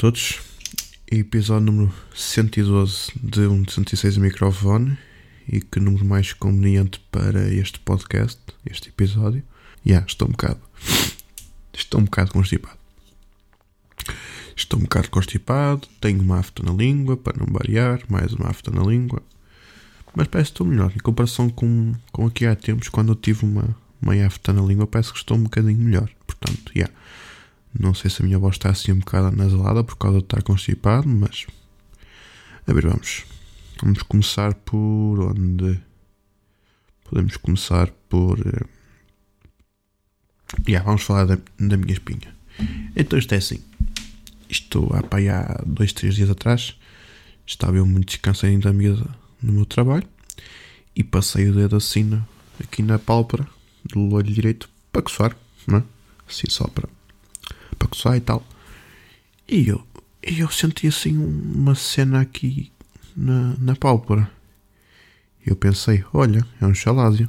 todos, episódio número 112 de um 106 microfone e que número mais conveniente para este podcast, este episódio. Já, yeah, estou um bocado. Estou um bocado constipado. Estou um bocado constipado, tenho uma afta na língua, para não variar, mais uma afta na língua. Mas parece que estou melhor. Em comparação com, com aqui há tempos, quando eu tive uma, uma afta na língua, parece que estou um bocadinho melhor. Portanto, já. Yeah. Não sei se a minha voz está assim um bocado anasalada por causa de estar constipado, mas. A ver, vamos. Vamos começar por onde? Podemos começar por. Uh... Yeah, vamos falar da, da minha espinha. Então isto é assim. Isto há, pá, há dois, três dias atrás estava eu muito descansadinho da mesa no meu trabalho e passei o dedo assim aqui na pálpebra do olho direito para coçar, não é? Assim só para para coçar e tal. E eu, eu senti assim uma cena aqui na, na pálpebra. Eu pensei, olha, é um chalásio.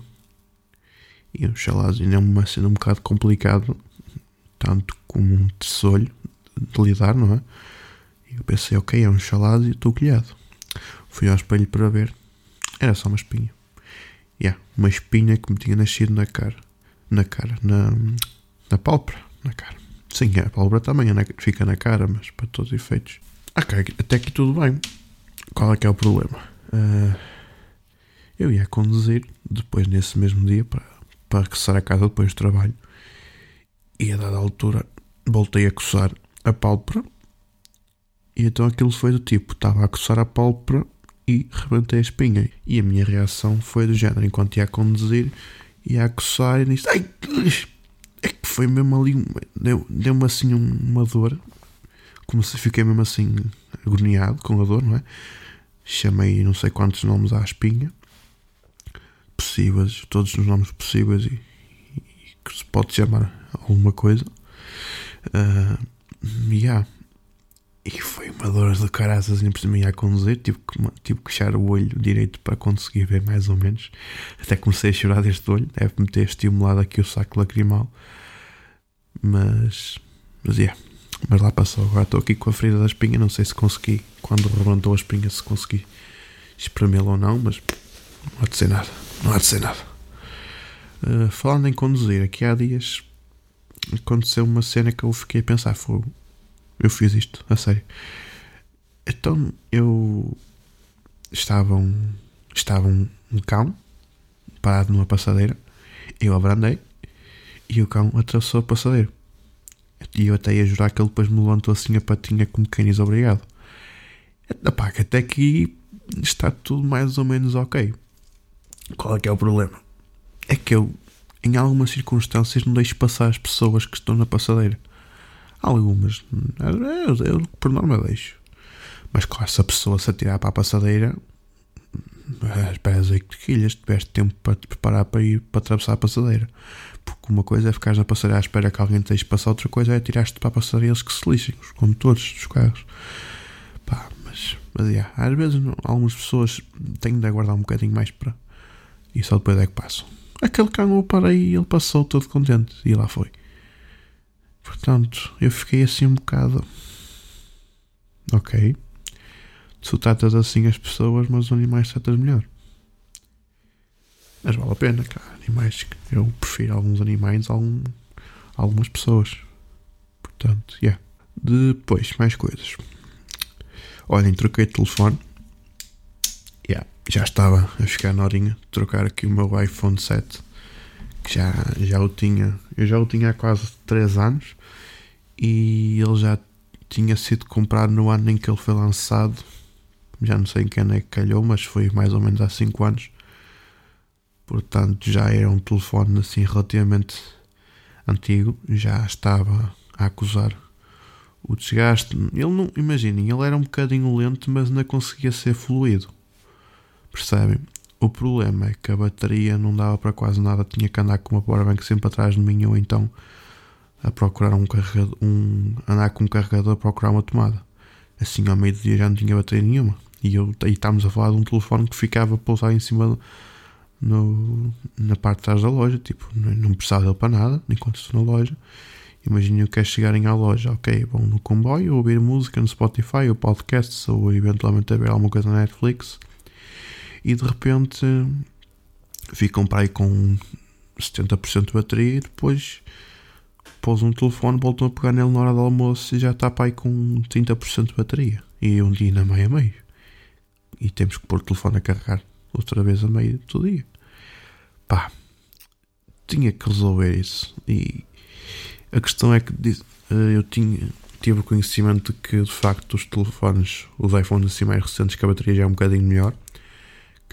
E um chalásio é uma cena um bocado complicado, tanto como um tesouro de lidar, não é? E eu pensei, ok, é um chalásio, estou colhado. Fui ao espelho para ver, era só uma espinha. Yeah, uma espinha que me tinha nascido na cara. Na cara, na, na pálpebra, na cara. Sim, a pálpebra também fica na cara, mas para todos os efeitos. Ok, até aqui tudo bem. Qual é que é o problema? Uh, eu ia conduzir depois nesse mesmo dia para, para regressar a casa depois do trabalho. E a dada altura voltei a coçar a pálpebra. E então aquilo foi do tipo: estava a coçar a pálpebra e rebentei a espinha. E a minha reação foi do género: enquanto ia a conduzir, ia a coçar e disse: Ai, é que foi mesmo ali, deu-me deu assim uma dor, como se fiquei mesmo assim agoniado com a dor, não é? Chamei não sei quantos nomes à espinha, possíveis, todos os nomes possíveis e, e que se pode chamar alguma coisa. Uh, yeah. E foi uma dor de caraças por cima a conduzir. Tive que, tive que fechar o olho direito para conseguir ver mais ou menos. Até comecei a chorar deste olho. Deve-me ter estimulado aqui o saco lacrimal. Mas. Mas é. Yeah. Mas lá passou. Agora estou aqui com a ferida da espinha. Não sei se consegui. Quando rebentou a espinha, se consegui espremê-la ou não. Mas não há de ser nada. Não há de ser nada. Uh, falando em conduzir, aqui há dias aconteceu uma cena que eu fiquei a pensar: fogo eu fiz isto, a sério. Então eu estava um, estava um, um cão parado numa passadeira, eu abrandei e o cão atravessou a passadeira. E eu até ia jurar que ele depois me levantou assim a patinha como quem diz obrigado. Epá, que até aqui está tudo mais ou menos ok. Qual é que é o problema? É que eu, em algumas circunstâncias, não deixo passar as pessoas que estão na passadeira. Algumas. Eu, eu, por norma, deixo. Mas claro, se a pessoa se atirar para a passadeira, esperas aí que quilhas, tiveste tempo para te preparar para ir para atravessar a passadeira. Porque uma coisa é ficar na passadeira à espera que alguém te deixe passar, outra coisa é tirar-te para a passadeira eles que se lixem, os condutores dos carros. Pá, mas, mas yeah, às vezes algumas pessoas têm de aguardar um bocadinho mais para. E só depois é que passam. Aquele cão eu parei e ele passou todo contente e lá foi. Portanto, eu fiquei assim um bocado. Ok. Tu tratas assim as pessoas, mas os animais tratas melhor. Mas vale a pena, cara. Animais. Eu prefiro alguns animais a algum, algumas pessoas. Portanto, yeah. Depois, mais coisas. Olhem, troquei de telefone. Yeah, já estava a ficar na horinha de trocar aqui o meu iPhone 7 que já, já o tinha, eu já o tinha há quase 3 anos e ele já tinha sido comprado no ano em que ele foi lançado. Já não sei em que ano é que calhou, mas foi mais ou menos há 5 anos. Portanto, já era um telefone assim relativamente antigo, já estava a acusar o desgaste. Ele não, imaginem, ele era um bocadinho lento, mas não conseguia ser fluido. Percebem? O problema é que a bateria não dava para quase nada, tinha que andar com uma powerbank sempre atrás de mim ou então a procurar um carregador, um, andar com um carregador a procurar uma tomada. Assim ao meio do dia já não tinha bateria nenhuma. E, eu, e estávamos a falar de um telefone que ficava pousado em cima no, na parte de trás da loja, tipo, não, precisava dele para nada, enquanto estou na loja. Imagina que quer chegarem à loja, ok, vão no comboio, ouvir música no Spotify ou podcasts ou eventualmente a ver alguma coisa na Netflix e de repente ficam para aí com 70% de bateria e depois pôs um telefone, voltam a pegar nele na hora do almoço e já está para aí com 30% de bateria. E um dia ainda meio a meio. E temos que pôr o telefone a carregar outra vez a meio do dia. Pá tinha que resolver isso. E a questão é que eh, eu tinha, tive o conhecimento de que de facto os telefones, os iPhones assim mais recentes, que a bateria já é um bocadinho melhor,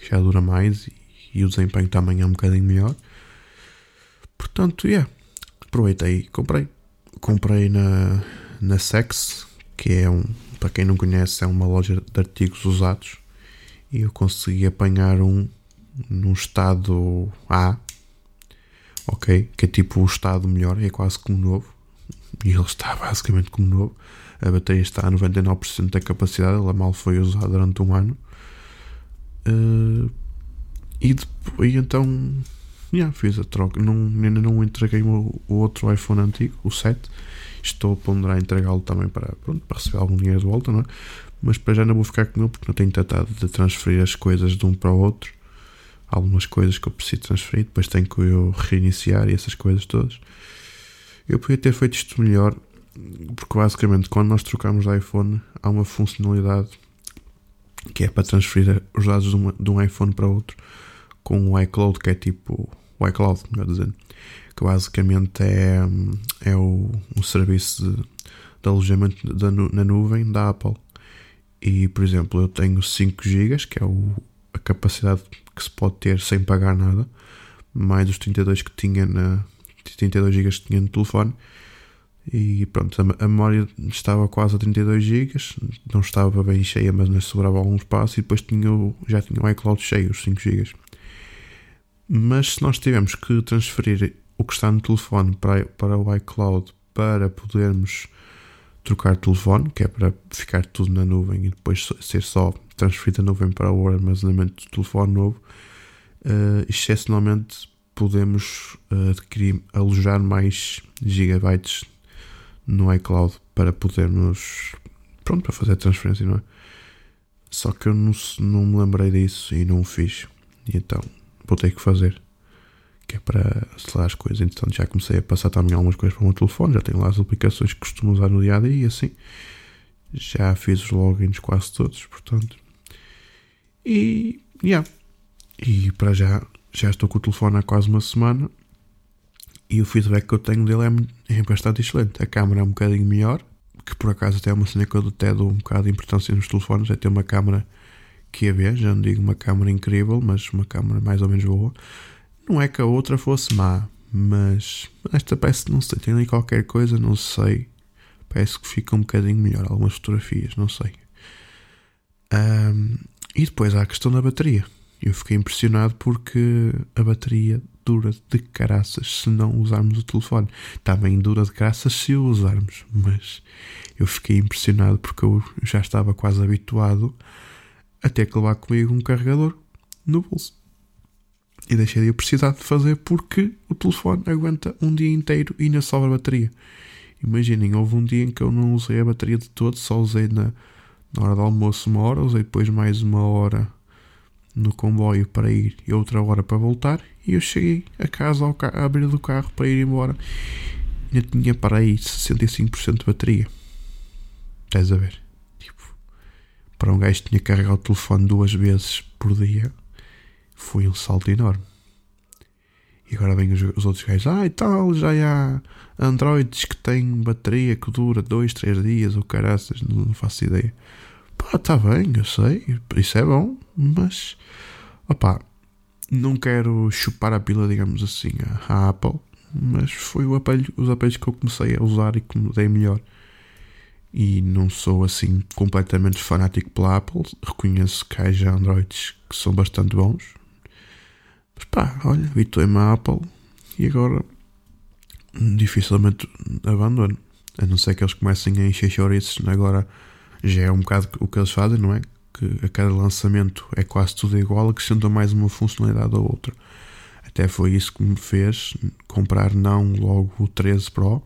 que já dura mais e, e o desempenho também é um bocadinho melhor. Portanto, yeah, aproveitei e comprei. Comprei na, na Sex, que é um, para quem não conhece, é uma loja de artigos usados. E eu consegui apanhar um num estado A, ok? Que é tipo o estado melhor, é quase como novo. E ele está basicamente como novo. A bateria está a 99% da capacidade, ela mal foi usada durante um ano. Uh, e, depois, e então yeah, fiz a troca. Não, ainda não entreguei o, o, outro iPhone antigo, o 7. Estou a ponderar entregá-lo também para, pronto, para receber algum dinheiro de volta, não é? Mas para já não vou ficar com ele porque não tenho tratado de transferir as coisas de um para o outro algumas coisas que eu preciso transferir, depois tenho que eu reiniciar e essas coisas todas. Eu podia ter feito isto melhor, porque basicamente quando nós trocamos de iPhone há uma funcionalidade que é para transferir os dados de um, de um iPhone para outro com o iCloud, que é tipo o iCloud, melhor dizendo, que basicamente é, é o, um serviço de, de alojamento da, na nuvem da Apple. E, por exemplo, eu tenho 5 GB, que é o, a capacidade que se pode ter sem pagar nada, mais os 32 que tinha na 32 GB que tinha no telefone. E pronto, a, a memória estava quase a 32 GB, não estava bem cheia, mas não sobrava algum espaço. E depois tinha já tinha o iCloud cheio, os 5 GB. Mas se nós tivermos que transferir o que está no telefone para, para o iCloud para podermos trocar telefone, que é para ficar tudo na nuvem e depois ser só transferido da nuvem para o armazenamento do telefone novo, uh, excepcionalmente podemos uh, adquirir, alojar mais gigabytes no iCloud para podermos, pronto, para fazer a transferência, não é? Só que eu não, não me lembrei disso e não o fiz. E então vou ter que fazer. Que é para acelerar as coisas. Então já comecei a passar também algumas coisas para o meu telefone. Já tenho lá as aplicações que costumo usar no dia a dia e assim. Já fiz os logins quase todos, portanto. E. Yeah. E para já, já estou com o telefone há quase uma semana e o feedback que eu tenho dele é, é bastante excelente. A câmera é um bocadinho melhor, que por acaso até é uma cena que eu até dou um bocado de importância nos telefones, é ter uma câmera que a ver, já não digo uma câmera incrível, mas uma câmera mais ou menos boa. Não é que a outra fosse má, mas esta parece, não sei, tem ali qualquer coisa, não sei. Parece que fica um bocadinho melhor, algumas fotografias, não sei. Um, e depois há a questão da bateria. Eu fiquei impressionado porque a bateria dura de caraças se não usarmos o telefone. Também dura de caraças se o usarmos, mas eu fiquei impressionado porque eu já estava quase habituado a ter que levar comigo um carregador no bolso. E deixei de precisar de fazer porque o telefone aguenta um dia inteiro e ainda sobra bateria. Imaginem, houve um dia em que eu não usei a bateria de todo, só usei na, na hora do almoço uma hora, usei depois mais uma hora no comboio para ir e outra hora para voltar. E eu cheguei a casa ao a abrir do carro para ir embora. Ainda tinha para aí 65% de bateria. Estás a ver? Tipo, para um gajo que tinha que carregar o telefone duas vezes por dia, foi um salto enorme. E agora vêm os, os, outros gajos, ah e tal, já há Androids que têm bateria que dura 2, 3 dias ou caraças, não, não faço ideia. Pá, está bem, eu sei, isso é bom, mas opá, não quero chupar a pila, digamos assim, à Apple, mas foi o aparelho, os aparelhos que eu comecei a usar e que me dei melhor. E não sou assim completamente fanático pela Apple, reconheço que haja Androids que são bastante bons, mas pá, olha, habituei-me à Apple e agora dificilmente abandono. A não ser que eles comecem a encher chouriços agora já é um bocado o que eles fazem, não é? Que a cada lançamento é quase tudo igual, acrescentam mais uma funcionalidade ou outra. Até foi isso que me fez comprar não logo o 13 Pro,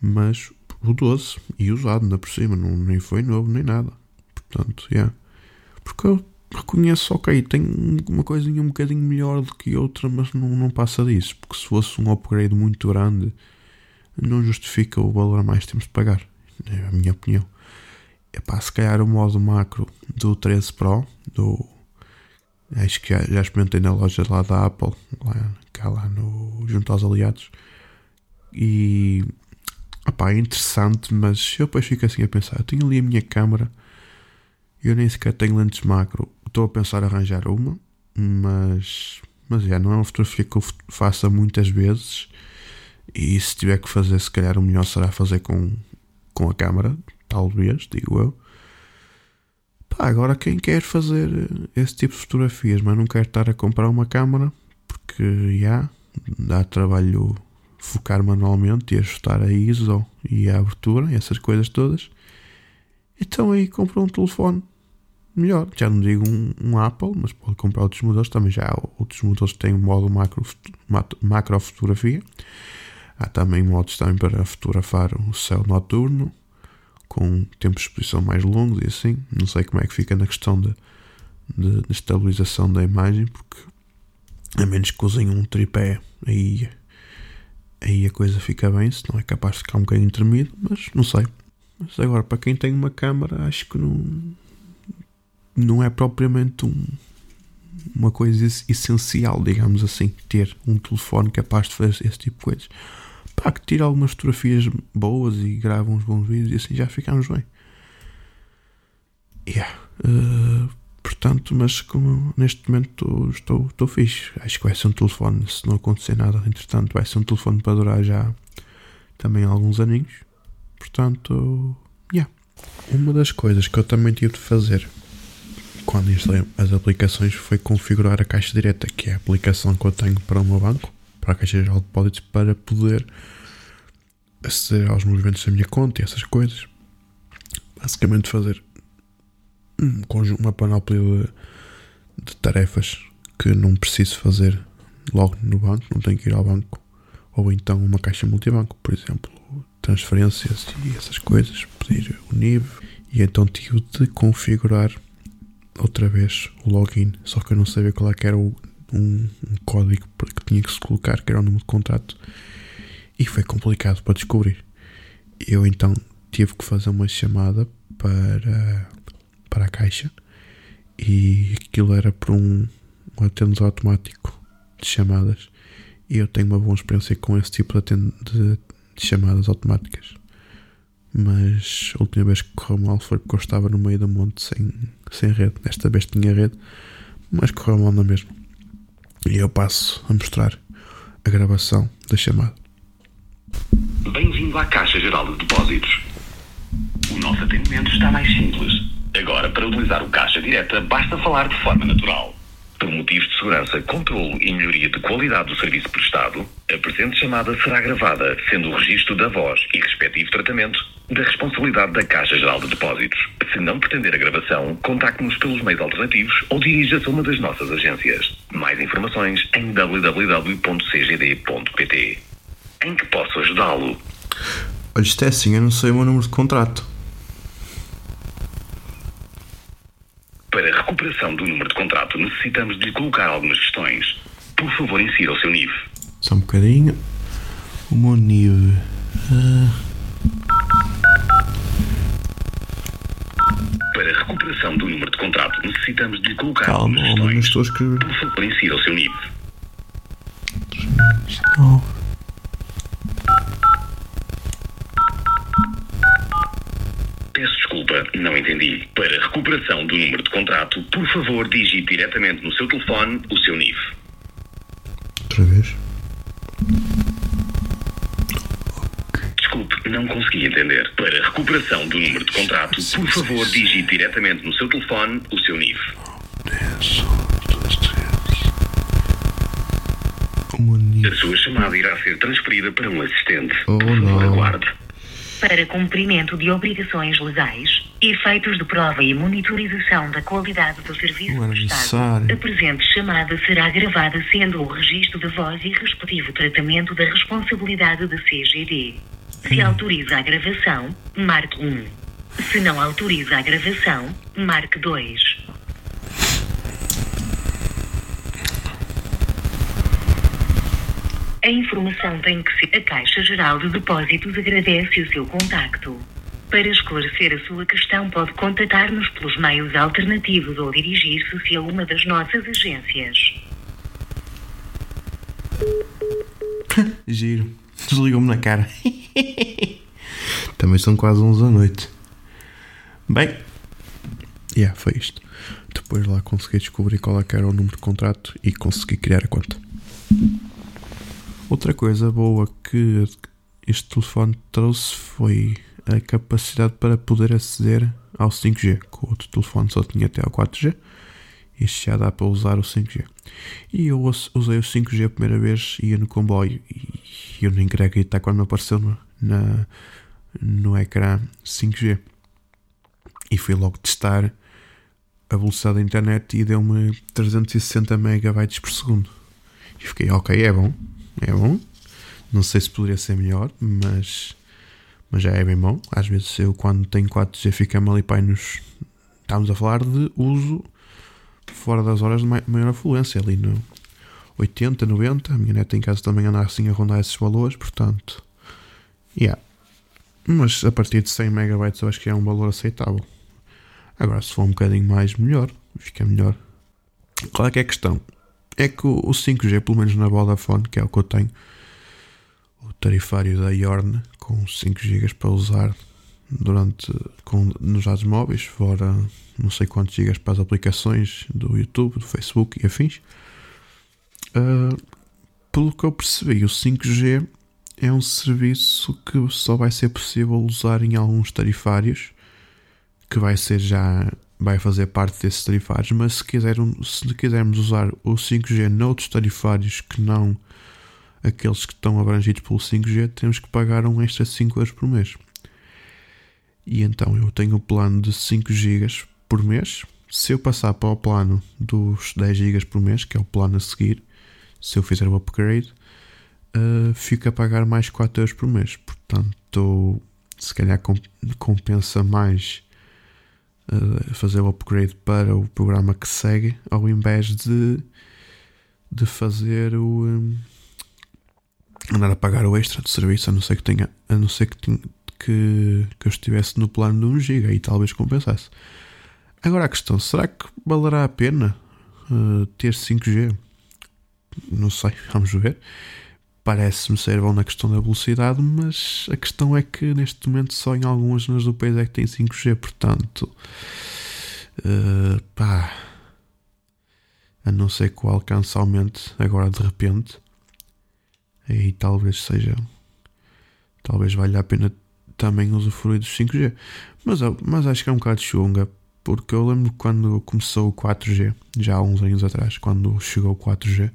mas o 12 e usado ainda por cima, não, nem foi novo nem nada. Portanto, yeah. Porque eu reconheço, ok, tem uma coisinha um bocadinho melhor do que outra, mas não, não passa disso. Porque se fosse um upgrade muito grande, não justifica o valor a mais que temos de pagar. É a minha opinião. É pá, se calhar o modo macro do 13 Pro, do. Acho que já, já experimentei na loja lá da Apple, lá, cá lá no, junto aos aliados. E. Opá, é interessante, mas eu depois fico assim a pensar. Eu tenho ali a minha câmera, eu nem sequer tenho lentes macro. Estou a pensar em arranjar uma, mas. Mas é, não é uma fotografia que eu faça muitas vezes. E se tiver que fazer, se calhar o melhor será fazer com, com a câmera, talvez, digo eu. Pá, agora quem quer fazer esse tipo de fotografias, mas não quer estar a comprar uma câmera, porque já dá trabalho focar manualmente e ajustar a ISO e a abertura essas coisas todas. Então aí compra um telefone melhor. Já não digo um, um, Apple, mas pode comprar outros modelos. Também já há outros modelos que têm um modo macro, macro fotografia. Há também modos também para fotografar o céu noturno com tempos de exposição mais longos e assim. Não sei como é que fica na questão de, de, de estabilização da imagem, porque a menos que usem um tripé, aí, aí a coisa fica bem, se não é capaz de ficar um bocadinho tremido, mas não sei. Mas agora, para quem tem uma câmera, acho que não, não é propriamente um, uma coisa essencial, digamos assim, ter um telefone capaz de fazer esse tipo de coisas pá, que tira algumas fotografias boas e grava uns bons vídeos e assim já ficamos bem. Yeah. Uh, portanto, mas como neste momento estou, estou fixe, acho que vai ser um telefone, se não acontecer nada, entretanto, vai ser um telefone para durar já também alguns aninhos. Portanto, yeah. Uma das coisas que eu também tive de fazer quando instalei as aplicações foi configurar a caixa direta, que é a aplicação que eu tenho para o meu banco para a Caixa Geral de Depósitos para poder aceder aos movimentos da minha conta e essas coisas. Basicamente fazer um conjunto, uma panóplia de, de tarefas que não preciso fazer logo no banco, não tenho que ir ao banco. Ou então uma caixa multibanco, por exemplo, transferências e essas coisas, pedir o NIV. E então tive de configurar outra vez o login, só que eu não sabia qual é que era o um, um código que tinha que se colocar, que era o número de contrato, e foi complicado para descobrir. Eu então tive que fazer uma chamada para, para a caixa e aquilo era por um, um automático de chamadas e eu tenho uma boa experiência com esse tipo de, de, de chamadas automáticas. Mas a última vez que correu mal foi porque eu estava no meio do monte sem, sem rede. Desta vez tinha rede, mas correu mal na mesma. E eu passo a mostrar a gravação da chamada. Bem-vindo à Caixa Geral de Depósitos. O nosso atendimento está mais simples. Agora, para utilizar o Caixa Direta, basta falar de forma natural. Por motivos de segurança, controle e melhoria de qualidade do serviço prestado, a presente chamada será gravada, sendo o registro da voz e respectivo tratamento da responsabilidade da Caixa Geral de Depósitos. Se não pretender a gravação, contacte-nos pelos meios alternativos ou dirija-se a uma das nossas agências. Mais informações em www.cgd.pt. Em que posso ajudá-lo? Olha, isto é assim, eu não sei o meu número de contrato. Para a recuperação do número de contrato, necessitamos de lhe colocar algumas questões. Por favor, insira o seu NIF. Só um bocadinho. O meu NIF. Uh... necessitamos de colocar Calma, homem, não estou a escrever. Por favor, insira o seu. Não. Peço desculpa, não entendi. Para recuperação do número de contrato, por favor, digite diretamente no seu telefone o seu NIF. Outra vez. Consegui entender. Para recuperação do número de contrato, por favor, digite diretamente no seu telefone o seu NIF. 10, 2, 3. O meu A sua chamada irá ser transferida para um assistente. Oh, Por favor, aguarde. para cumprimento de obrigações legais, efeitos de prova e monitorização da qualidade do serviço prestado. A presente chamada será gravada sendo o registro de voz e respectivo tratamento da responsabilidade da CGD. Se autoriza a gravação, marque 1. Se não autoriza a gravação, marque 2. A informação tem que ser. A Caixa Geral de Depósitos agradece o seu contacto. Para esclarecer a sua questão, pode contatar-nos pelos meios alternativos ou dirigir-se a uma das nossas agências. Giro. Desligou-me na cara. Também são quase 11 da noite. Bem, yeah, foi isto. Depois lá consegui descobrir qual é era o número de contrato e consegui criar a conta. Outra coisa boa que este telefone trouxe foi a capacidade para poder aceder ao 5G, que o outro telefone só tinha até ao 4G. Este já dá para usar o 5G. E eu usei o 5G a primeira vez, ia no comboio e eu nem queria acreditar quando me apareceu no, na, no ecrã 5G. E fui logo testar a velocidade da internet e deu-me 360 megabytes por segundo. E fiquei, ok, é bom, é bom. Não sei se poderia ser melhor, mas, mas já é bem bom. Às vezes eu, quando tenho 4G, fica-me ali para nos. Estamos a falar de uso fora das horas de maior afluência, ali no 80, 90. A minha neta em casa também anda assim a rondar esses valores, portanto. Yeah. Mas a partir de 100 megabytes eu acho que é um valor aceitável. Agora, se for um bocadinho mais, melhor. Fica melhor. Qual é que é a questão? É que o 5G, pelo menos na Vodafone, que é o que eu tenho, o tarifário da Yorn, com 5 GB para usar durante com, nos dados móveis, fora não sei quantos gigas para as aplicações do YouTube, do Facebook e afins. Uh, pelo que eu percebi, o 5G é um serviço que só vai ser possível usar em alguns tarifários, que vai ser já vai fazer parte desses tarifários, mas se, quiser, se quisermos usar o 5G noutros tarifários que não aqueles que estão abrangidos pelo 5G, temos que pagar um extra de 5 euros por mês. E então eu tenho o plano de 5 GB por mês. Se eu passar para o plano dos 10 GB por mês, que é o plano a seguir, se eu fizer o upgrade, uh, fico a pagar mais 4 euros por mês. Portanto, se calhar compensa mais uh, fazer o upgrade para o programa que segue, ao invés de, de fazer o. Um, andar a pagar o extra de serviço, a não ser que tenha, a não ser que, que, que eu estivesse no plano de 1 GB e talvez compensasse. Agora a questão, será que valerá a pena uh, ter 5G? Não sei, vamos ver. Parece-me ser bom na questão da velocidade, mas a questão é que neste momento só em algumas zonas do país é que tem 5G, portanto, uh, pá, a não ser que o alcance aumente agora de repente, aí talvez seja, talvez valha a pena também usufruir dos 5G. Mas, mas acho que é um bocado chunga, porque eu lembro quando começou o 4G, já há uns anos atrás, quando chegou o 4G,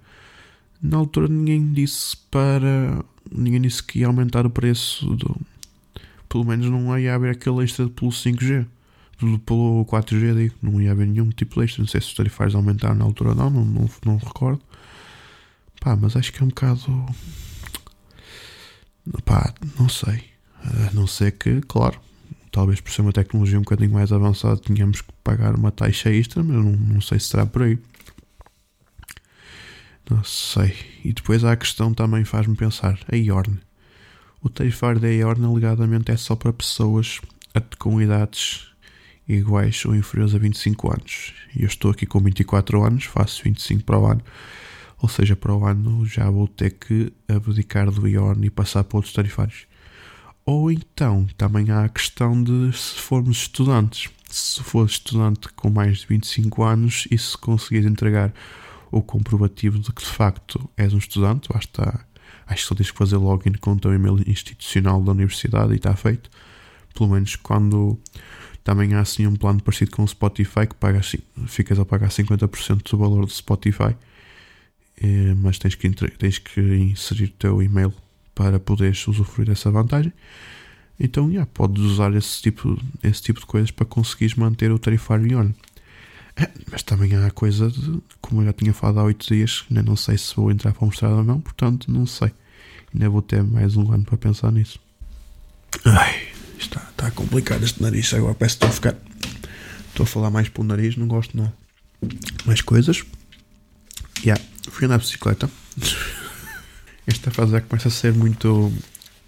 na altura ninguém disse para. ninguém disse que ia aumentar o preço do. Pelo menos não ia haver aquele extra pelo 5G. Pelo 4G, digo, não ia haver nenhum tipo de extra. Não sei se os tarifários aumentaram na altura não, não, não, não recordo. Pá, mas acho que é um bocado. Pá, não sei. A não ser que, claro, talvez por ser uma tecnologia um bocadinho mais avançada, tínhamos que pagar uma taxa extra, mas não, não sei se será por aí. Não sei. E depois há a questão também faz-me pensar: a IORN. O tarifário da IORN, alegadamente, é só para pessoas com idades iguais ou inferiores a 25 anos. E eu estou aqui com 24 anos, faço 25 para o ano. Ou seja, para o ano já vou ter que abdicar do IORN e passar para outros tarifários. Ou então também há a questão de se formos estudantes. Se for estudante com mais de 25 anos e se conseguires entregar o comprovativo de que de facto és um estudante, basta, acho que só tens que fazer login com o teu e-mail institucional da universidade e está feito. Pelo menos quando também há assim um plano parecido com o Spotify que pagas, assim, ficas a pagar 50% do valor do Spotify, eh, mas tens que, tens que inserir o teu e-mail para poderes usufruir dessa vantagem. Então, yeah, podes usar esse tipo, esse tipo de coisas para conseguires manter o tarifário em ordem. É, mas também há a coisa de, como eu já tinha falado há 8 dias, ainda não sei se vou entrar para mostrar ou não, portanto, não sei. Ainda vou ter mais um ano para pensar nisso. Ai, está, está complicado este nariz. Agora parece que estou a ficar. Estou a falar mais pelo nariz, não gosto não. Mais coisas. Yeah, fui andar de bicicleta. Esta fase já começa a ser muito,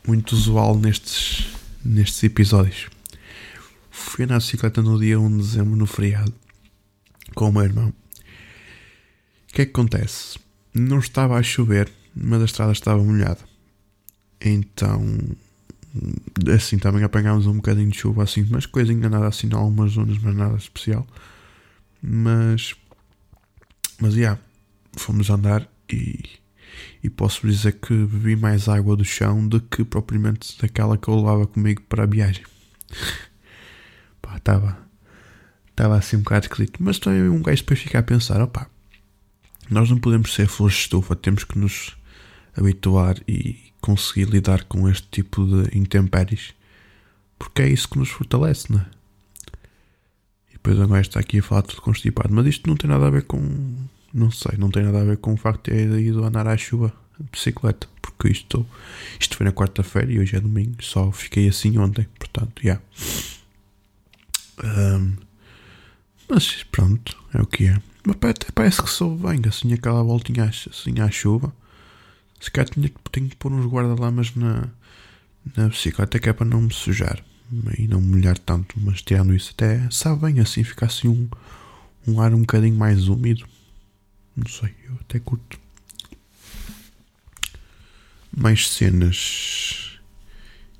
muito usual nestes, nestes episódios. Fui de bicicleta no dia 1 de dezembro, no feriado, com o meu irmão. O que é que acontece? Não estava a chover, mas a estrada estava molhada. Então, assim, também apanhámos um bocadinho de chuva, assim, mas coisinha nada assim, em algumas zonas, mas nada especial. Mas, mas, já, yeah, fomos andar e, e posso dizer que bebi mais água do chão do que propriamente daquela que eu levava comigo para a viagem. Pá, estava, estava assim um bocado esquisito, mas também um gajo depois fica a pensar, opá, nós não podemos ser flores de estufa, temos que nos habituar e conseguir lidar com este tipo de intempéries, porque é isso que nos fortalece, não é? E depois agora está aqui a falar tudo constipado, mas isto não tem nada a ver com. Não sei, não tem nada a ver com o facto de ter ido andar à chuva de bicicleta, porque isto, isto foi na quarta-feira e hoje é domingo, só fiquei assim ontem, portanto, já. Yeah. Um, mas pronto, é o que é. Mas parece que sou bem, assim aquela voltinha assim à chuva. Se calhar tinha, tenho que pôr uns guarda-lamas na, na bicicleta que é para não me sujar e não me molhar tanto, mas tirando isso até sabe bem assim, fica assim um, um ar um bocadinho mais úmido. Não sei, eu até curto. Mais cenas.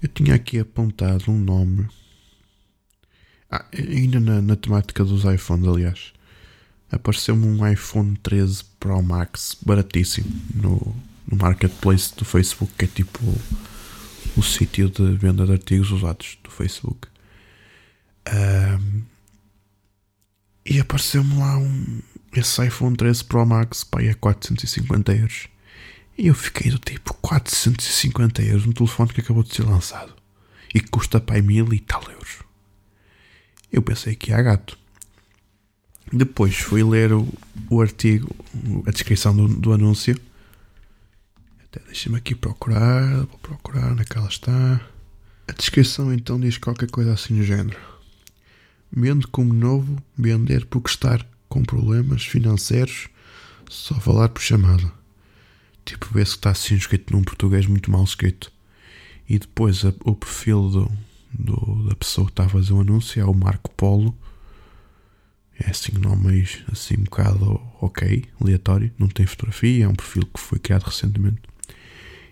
Eu tinha aqui apontado um nome. Ah, ainda na, na temática dos iPhones, aliás apareceu-me um iPhone 13 Pro Max baratíssimo no, no marketplace do Facebook, que é tipo o, sítio de venda de artigos usados do Facebook. Um, e apareceu-me lá um, esse iPhone 13 Pro Max pá, a 450 euros. E eu fiquei do tipo 450 euros no telefone que acabou de ser lançado e que custa para mil e tal euros. Eu pensei que ia gato. Depois fui ler o, o artigo, a descrição do, do anúncio. Até deixa-me aqui procurar. Vou procurar onde é que ela está. A descrição então diz qualquer coisa assim no género. Vende como novo, vender porque estar com problemas financeiros, só falar por chamada. Tipo, vê-se que está assim escrito num português muito mal escrito. E depois a, o perfil do, do, da pessoa que está a fazer o anúncio é o Marco Polo é assim um nome assim um bocado ok, aleatório, não tem fotografia, é um perfil que foi criado recentemente.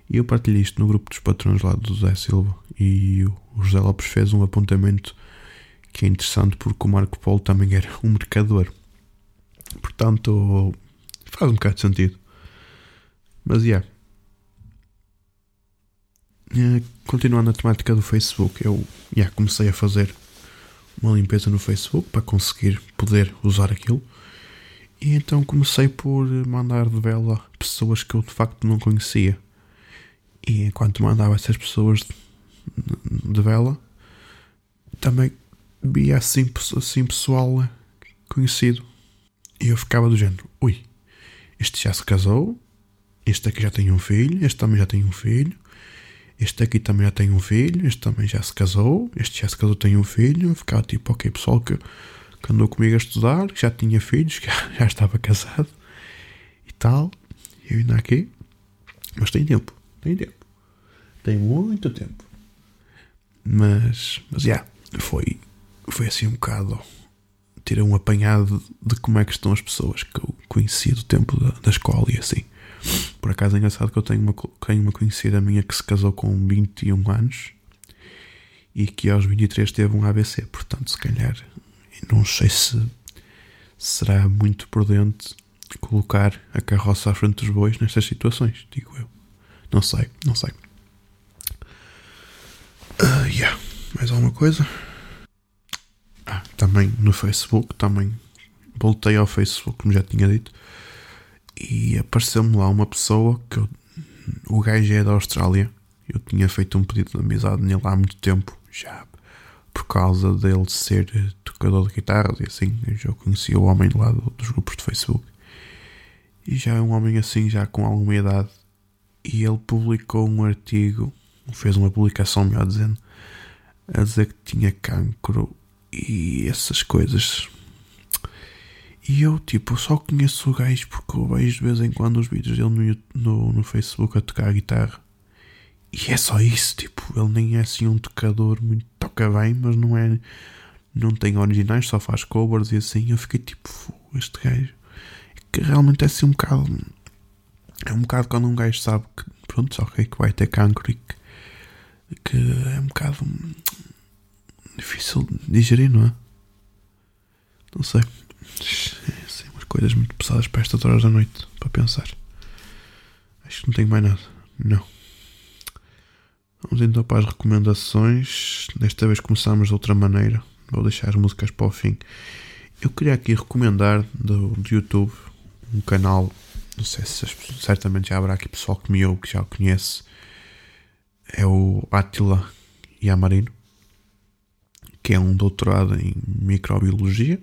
E eu partilhei isto no grupo dos patrões lá do José Silva e o José Lopes fez um apontamento que é interessante porque o Marco Polo também era um mercador. Portanto, faz um bocado de sentido. Mas, yeah. Continuando a temática do Facebook, eu yeah, comecei a fazer uma limpeza no Facebook para conseguir poder usar aquilo. E então comecei por mandar de vela pessoas que eu de facto não conhecia. E enquanto mandava essas pessoas de, vela, também via assim, assim pessoal conhecido. E eu ficava do género: ui, este já se casou, este aqui já tem um filho, este também já tem um filho, este aqui também já tem um filho, este também já se casou, este já se casou, tem um filho. Ficava tipo, ok, pessoal que, que andou comigo a estudar, que já tinha filhos, que já, já estava casado e tal. Eu ainda aqui. Mas tem tempo, tem tempo. Tem muito tempo. Mas, mas, já, yeah, foi, foi assim um bocado. Tirei um apanhado de, como é que estão as pessoas que eu conheci do tempo da, da escola e assim. Por acaso é engraçado que eu tenho uma, tenho uma conhecida minha que se casou com 21 anos e que aos 23 teve um ABC. Portanto, se calhar, não sei se será muito prudente colocar a carroça à frente dos bois nestas situações, digo eu. Não sei, não sei. Uh, yeah. Mais alguma coisa? Ah, também no Facebook, também voltei ao Facebook, como já tinha dito e apareceu-me lá uma pessoa que eu, o gajo é da Austrália. Eu tinha feito um pedido de amizade nele há muito tempo, já por causa dele ser tocador de guitarras e assim. Eu já conhecia o homem lá dos grupos de Facebook. E já é um homem assim, já com alguma idade. E ele publicou um artigo, fez uma publicação, melhor dizendo, a dizer que tinha cancro e essas coisas. E eu, tipo, só conheço o gajo porque eu vejo de vez em quando os vídeos dele no, no, no Facebook a tocar guitarra. E é só isso, tipo, ele nem é assim um tocador muito. toca bem, mas não é. não tem originais, só faz covers e assim. Eu fiquei tipo, este gajo. Que realmente é assim um bocado. É um bocado quando um gajo sabe que, pronto, ok, que vai ter cancro e que, que é um bocado difícil de digerir, não é? Não sei. Assim, umas coisas muito pesadas para estas horas da noite, para pensar. Acho que não tenho mais nada. Não. Vamos então para as recomendações. Desta vez começamos de outra maneira. Vou deixar as músicas para o fim. Eu queria aqui recomendar do, do YouTube um canal. Não sei se certamente já haverá aqui pessoal que me ouve que já o conhece. É o Attila Yamarino, que é um doutorado em microbiologia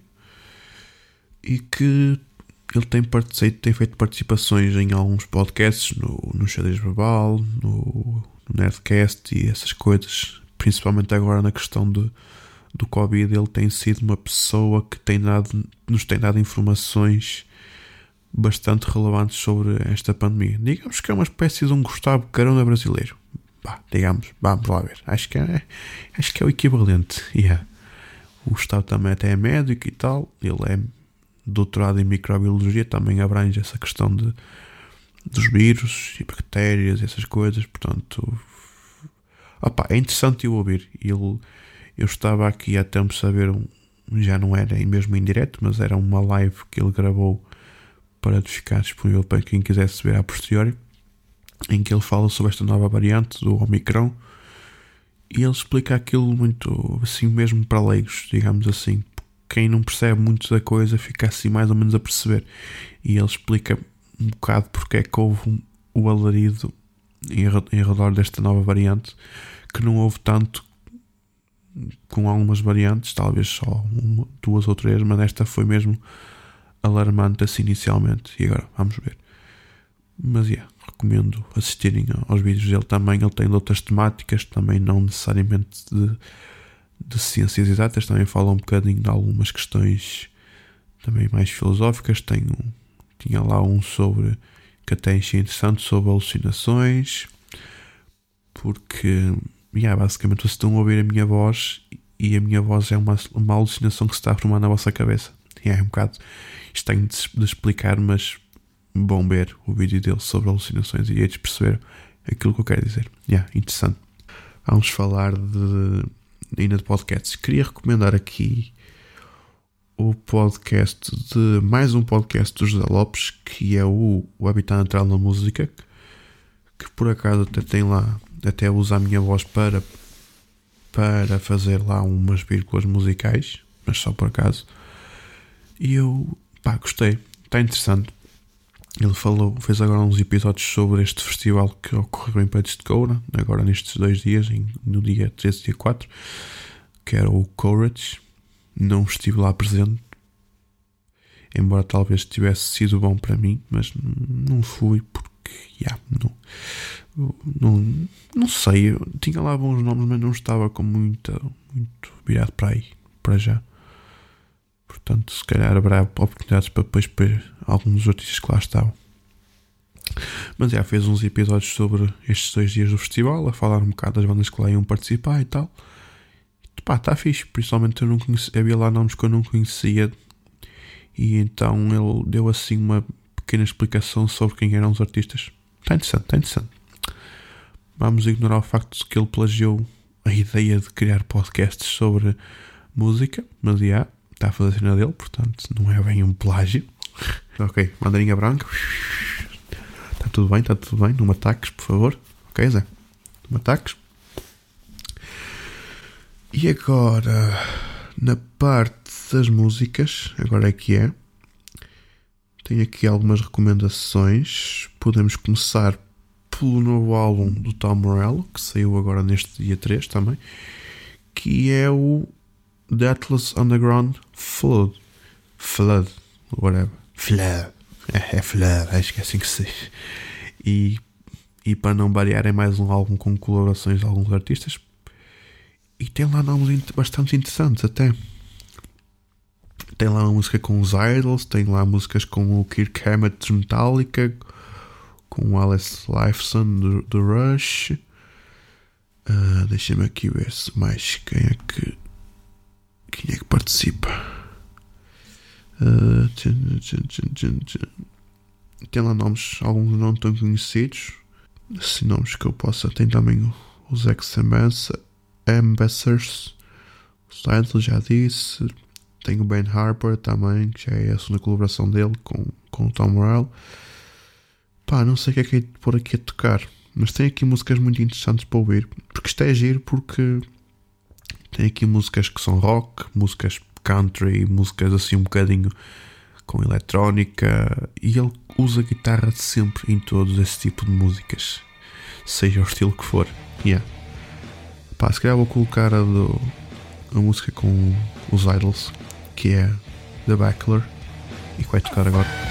e que ele tem, tem feito participações em alguns podcasts no, no Xadrez Verbal, no no Nerdcast e essas coisas, principalmente agora na questão de, do Covid, ele tem sido uma pessoa que tem dado, nos tem dado informações bastante relevantes sobre esta pandemia. Digamos que é uma espécie de um Gustavo Carona brasileiro. Bah, digamos, vamos lá ver. Acho que é, acho que é o equivalente. Yeah. O Gustavo também até é médico e tal. Ele é doutorado em microbiologia, também abrange essa questão de dos vírus e bactérias, essas coisas. Portanto, opa, é interessante eu ouvir. Ele, eu estava aqui há tempo saber, um, já não era mesmo em direto, mas era uma live que ele gravou para ficar disponível para quem quisesse ver a posteriori, em que ele fala sobre esta nova variante do Omicron. E ele explica aquilo muito assim mesmo para leigos, digamos assim. Quem não percebe muito da coisa fica assim mais ou menos a perceber. E ele explica um bocado porque é que houve um, o alarido em, em redor desta nova variante que não houve tanto com algumas variantes, talvez só uma, duas ou três, mas esta foi mesmo alarmante assim inicialmente. E agora vamos ver. Mas yeah, recomendo assistirem aos vídeos dele também. Ele tem outras temáticas, também não necessariamente de, de ciências exatas, também fala um bocadinho de algumas questões também mais filosóficas. Tem um, tinha lá um sobre que até achei interessante sobre alucinações, porque yeah, basicamente vocês estão a ouvir a minha voz e a minha voz é uma, uma alucinação que se está a formar na vossa cabeça. É um bocado estranho de, de explicar, mas bom ver o vídeo dele sobre alucinações e eles perceber aquilo que eu quero dizer. Yeah, interessante. Vamos falar de ainda de podcasts. Queria recomendar aqui o podcast de mais um podcast do José Lopes, que é o, o Habitat Natural na Música, que por acaso até tem lá, até usa a minha voz para, para fazer lá umas vírgulas musicais, mas só por acaso. E eu, pá, gostei, está interessante. Ele falou, fez agora uns episódios sobre este festival que ocorreu em Peitos de Coura, agora nestes dois dias, no dia 13 e dia 4, que era o Courage. Não estive lá presente, embora talvez tivesse sido bom para mim, mas não fui porque, yeah, não, não, não sei, eu tinha lá bons nomes, mas não estava com muita, muito virado para aí, para já. Portanto, se calhar haverá oportunidades para depois ver alguns dos artistas que lá estavam. Mas já fez uns episódios sobre estes dois dias do festival, a falar um bocado das bandas que lá iam participar e tal pá, está fixe. Principalmente eu não conhecia, havia lá nomes que eu não conhecia. E então ele deu assim uma pequena explicação sobre quem eram os artistas. Está interessante, está interessante. Vamos ignorar o facto de que ele plagiou a ideia de criar podcasts sobre música, mas já está a fazer a cena dele, portanto não é bem um plágio. Ok, mandarinha branca. Está tudo bem, está tudo bem. Não me ataques, por favor. Ok, Zé? Não me ataques. E agora, na parte das músicas, agora é que é. Tenho aqui algumas recomendações. Podemos começar pelo novo álbum do Tom Morello, que saiu agora neste dia 3 também, que é o The Atlas Underground Flood. Flood, whatever. Flood. É, é Flood, acho que é assim que se diz. E, e para não variar, é mais um álbum com colaborações de alguns artistas e tem lá nomes bastante interessantes até. Tem lá uma música com os Idols, tem lá músicas com o Kirk Hammett de Metallica, com o Alice Lifeson do, do Rush. Uh, Deixa-me aqui ver se mais quem é que quem é que participa. Uh, tem lá nomes, alguns não tão conhecidos. Assim, nomes que eu possa. Tem também os Ex-Ambassadors. O Sidle já disse. Tem o Ben Harper também, que já é a segunda colaboração dele com, com o Tom Morello. Pá, não sei o que é que é pôr aqui a tocar. Mas tem aqui músicas muito interessantes para ouvir. Porque isto é giro porque tem aqui músicas que são rock, músicas country, músicas assim um bocadinho com eletrónica e ele usa guitarra sempre em todos esse tipo de músicas, seja o estilo que for. Yeah. Pá, se calhar vou colocar a, do, a música com os Idols, que é The Bachelor, e que vai tocar agora.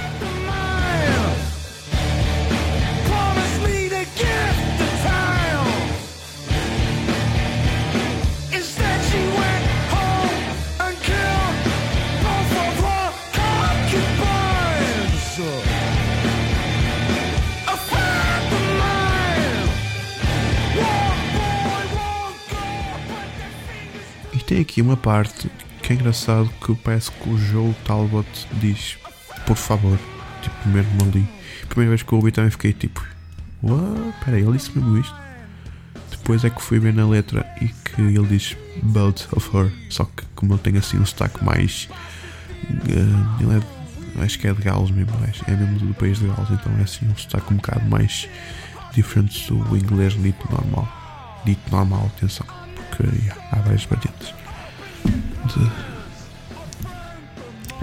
Tem aqui uma parte que é engraçado que parece que o Joe Talbot diz por favor, tipo mesmo ali. Primeira vez que eu ouvi também fiquei tipo, what? Peraí, ele disse mesmo isto? Depois é que fui ver na letra e que ele diz both of her, só que como ele tem assim um sotaque mais. Uh, ele é, acho que é de Gales mesmo, é mesmo do país de Gales, então é assim um sotaque um bocado mais diferente do inglês dito normal. Dito normal, atenção, porque yeah, há várias variantes de,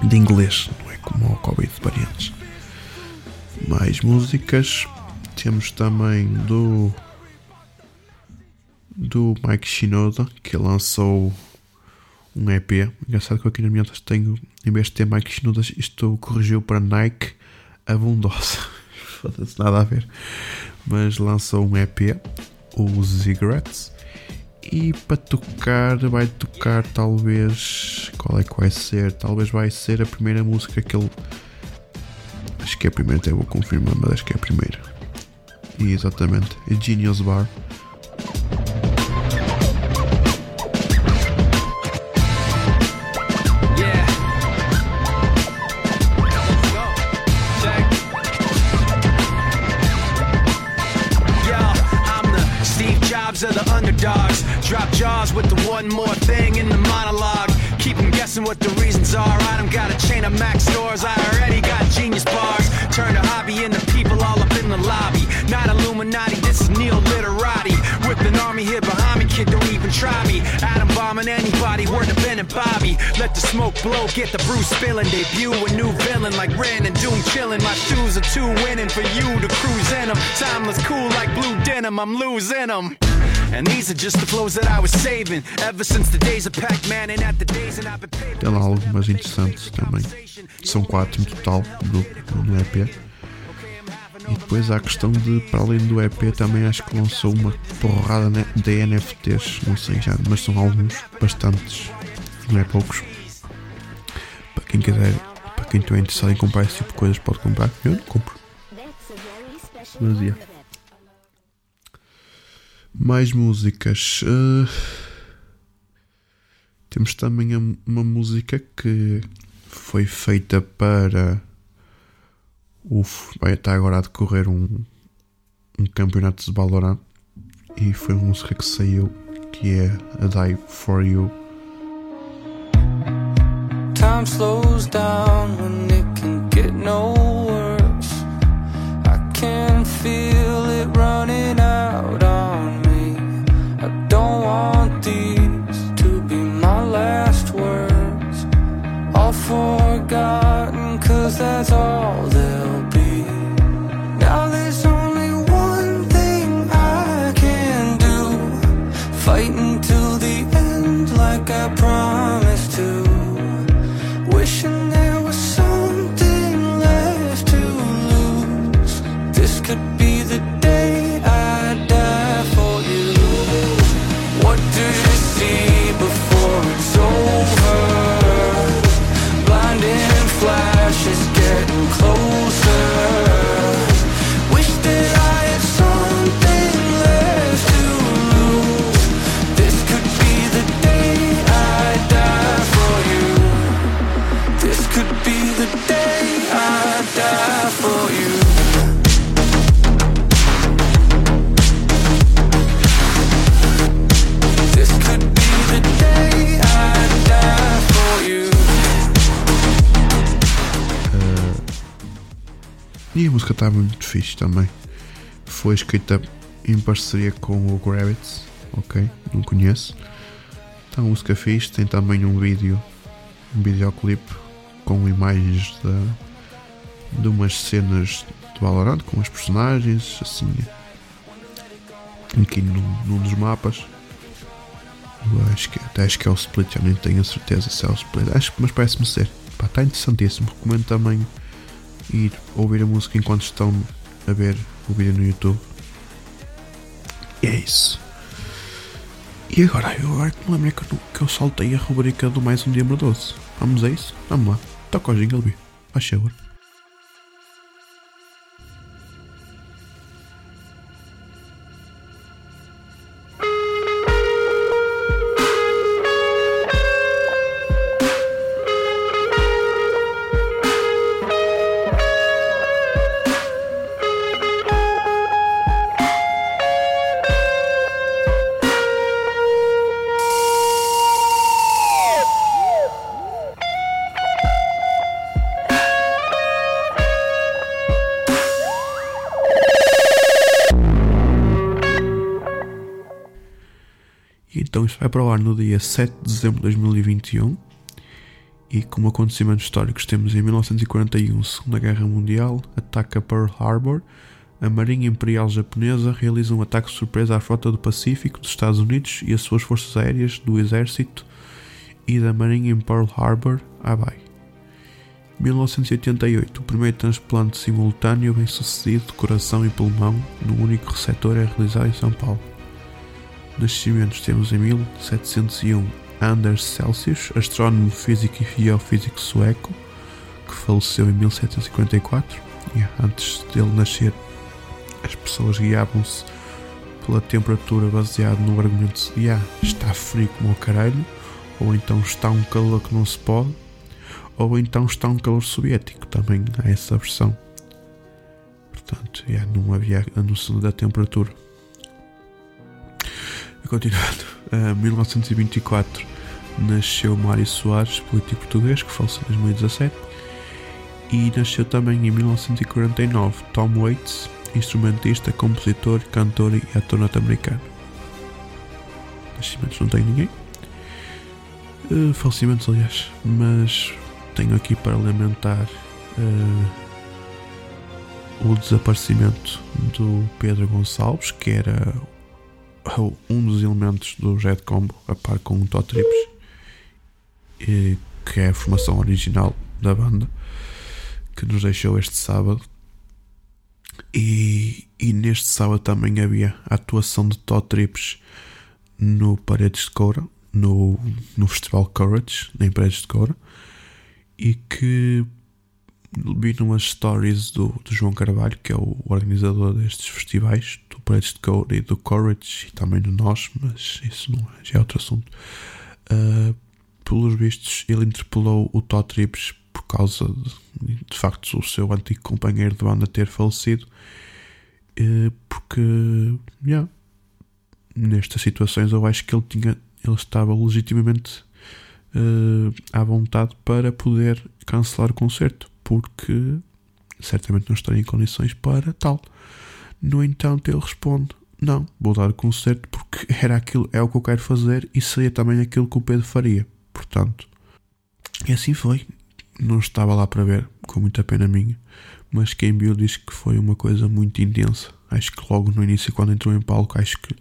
de inglês, não é como o Covid variantes. Mais músicas. Temos também do do Mike Shinoda que lançou um EP. Engraçado que aqui na minha lista tenho, em vez de ter Mike Shinoda, isto corrigiu para Nike Abundosa. Foda-se, nada a ver. Mas lançou um EP, os Cigarettes. E para tocar, vai tocar talvez. Qual é que vai ser? Talvez vai ser a primeira música que ele. Acho que é a primeira, até vou confirmar, mas acho que é a primeira. E exatamente, é Genius Bar. Blow, get the spilling. Debut a new villain like Ren and Doom chilling. My shoes are too winning for you to cruise in them. Timeless cool like blue denim, I'm losing them. And these are just the flows that I was saving ever since the days of Pac-Man and at the days and I've been Tem lá algumas interessantes também. São quatro no total do, do EP. E depois há a questão de, para além do EP, também acho que lançou uma porrada de NFTs, não sei já, mas são alguns, bastantes, não é poucos. Para quem quiser, para quem estiver interessado em comprar esse tipo de coisas, pode comprar. Eu não compro. Mas yeah. Mais músicas. Uh, temos também uma música que foi feita para o. Vai estar agora a decorrer um, um campeonato de Valorant e foi uma música que saiu que é A Die For You. Slows down when E a música está muito fixe também. Foi escrita em parceria com o Gravitz, ok? Não conheço. Então, a música fixe. Tem também um vídeo, um videoclipe com imagens de, de umas cenas de Valorant com os personagens, assim, aqui num, num dos mapas. Acho que, até acho que é o Split, já nem tenho a certeza se é o Split. Acho, mas parece-me ser. Está interessantíssimo. Recomendo também ir ouvir a música enquanto estão a ver o vídeo no YouTube. E é isso. E agora, eu agora que me lembrei que eu, que eu saltei a rubrica do Mais um Dia Merdoso. Vamos a isso? Vamos lá. Toca o jingle, B. Favor. Isto vai para o ar no dia 7 de dezembro de 2021 e como acontecimentos históricos temos em 1941 Segunda Guerra Mundial, ataca Pearl Harbor, a Marinha Imperial Japonesa realiza um ataque surpresa à frota do Pacífico dos Estados Unidos e as suas forças aéreas do Exército e da Marinha em Pearl Harbor, Hawaii. 1988, o primeiro transplante simultâneo bem sucedido de coração e pulmão num único receptor é realizado em São Paulo. Nascimentos temos em 1701 Anders Celsius, astrónomo físico e geofísico sueco, que faleceu em 1754. E antes dele nascer, as pessoas guiavam-se pela temperatura baseado no argumento de ah, está frio como o caralho, ou então está um calor que não se pode, ou então está um calor soviético, também há essa versão. Portanto, yeah, não havia a noção da temperatura. Continuando, em 1924 nasceu Mário Soares, político português, que faleceu em 2017. E nasceu também em 1949 Tom Waits, instrumentista, compositor, cantor e ator norte-americano. Nascimentos não tem ninguém. Uh, falecimentos, aliás, mas tenho aqui para lamentar uh, o desaparecimento do Pedro Gonçalves, que era um dos elementos do Jet Combo, a par com o Todd Trips, e, que é a formação original da banda, que nos deixou este sábado. E, e neste sábado também havia a atuação de Todd Trips no Paredes de Coura, no, no Festival Courage, em Paredes de Coura, e que vi numas stories do, do João Carvalho, que é o organizador destes festivais, do Paredes de Coura e do Courage, e também do Nós, mas isso não é, já é outro assunto. Uh, pelos vistos, ele interpelou o Todd Trips por causa de, de facto, o seu antigo companheiro de banda ter falecido, uh, porque, yeah, nestas situações eu acho que ele tinha, ele estava legitimamente uh, à vontade para poder cancelar o concerto, porque certamente não estaria em condições para tal. No entanto, ele responde: Não, vou dar o concerto porque era aquilo, é o que eu quero fazer e seria também aquilo que o Pedro faria. Portanto, e assim foi. Não estava lá para ver, com muita pena minha, mas quem viu diz que foi uma coisa muito intensa. Acho que logo no início, quando entrou em palco, acho que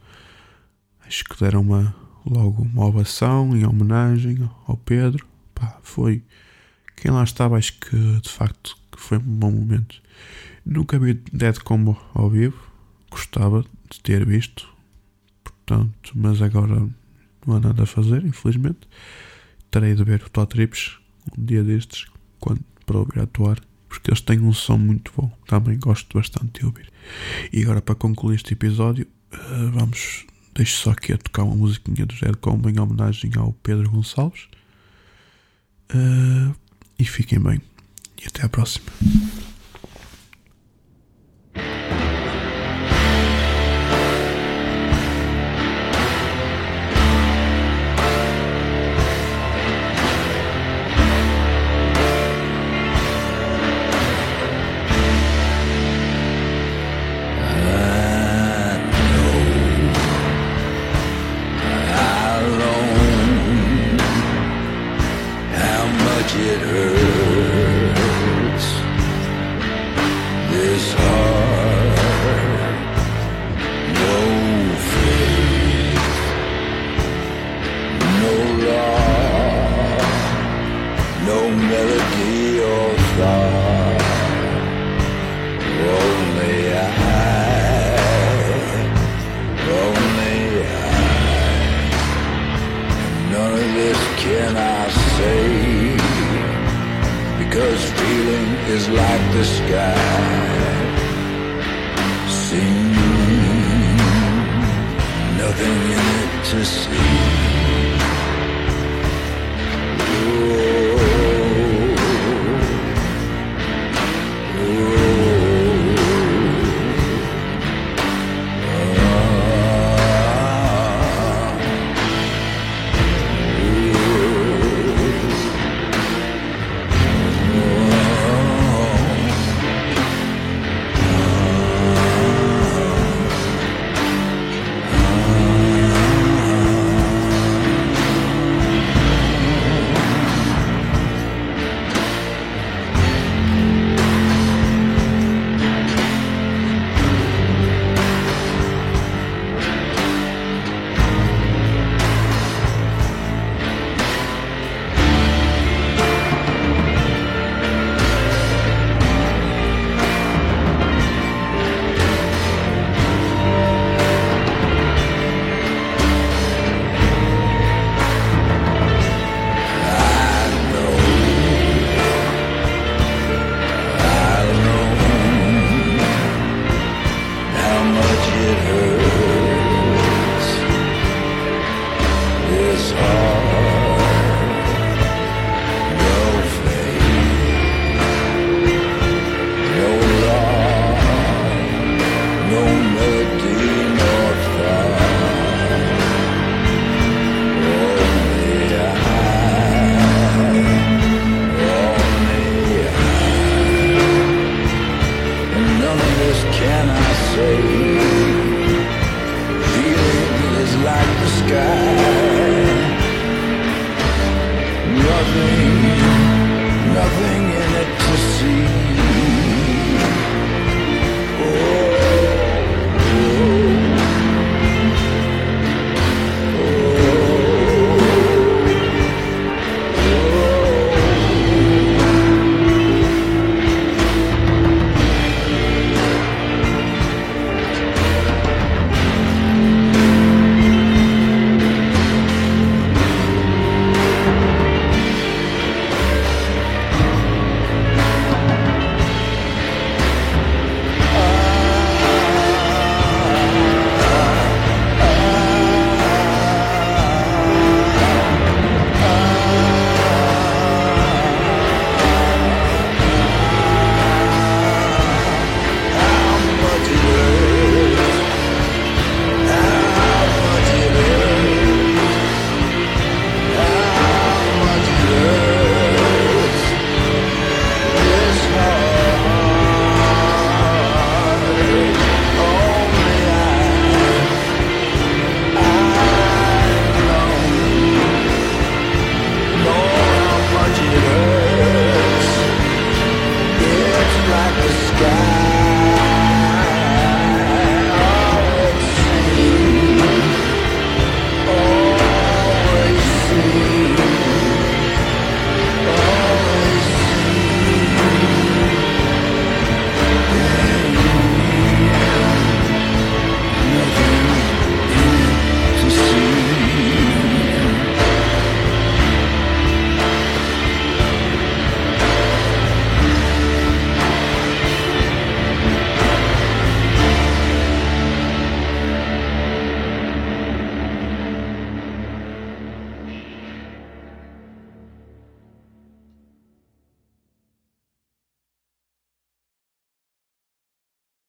acho que deram uma logo uma ovação em homenagem ao Pedro. Pá, foi quem lá estava, acho que de facto foi um bom momento. Nunca vi Dead Combo ao vivo, gostava de ter visto, portanto, mas agora não há nada a fazer, infelizmente. Terei de ver o Todd Trips um dia destes, quando para ouvir atuar, porque eles têm um som muito bom, também gosto bastante de ouvir. E agora para concluir este episódio, eh, vamos, deixo só aqui a tocar uma musiquinha do Zé Combo em homenagem ao Pedro Gonçalves. Eh, e fiquem bem, e até à próxima.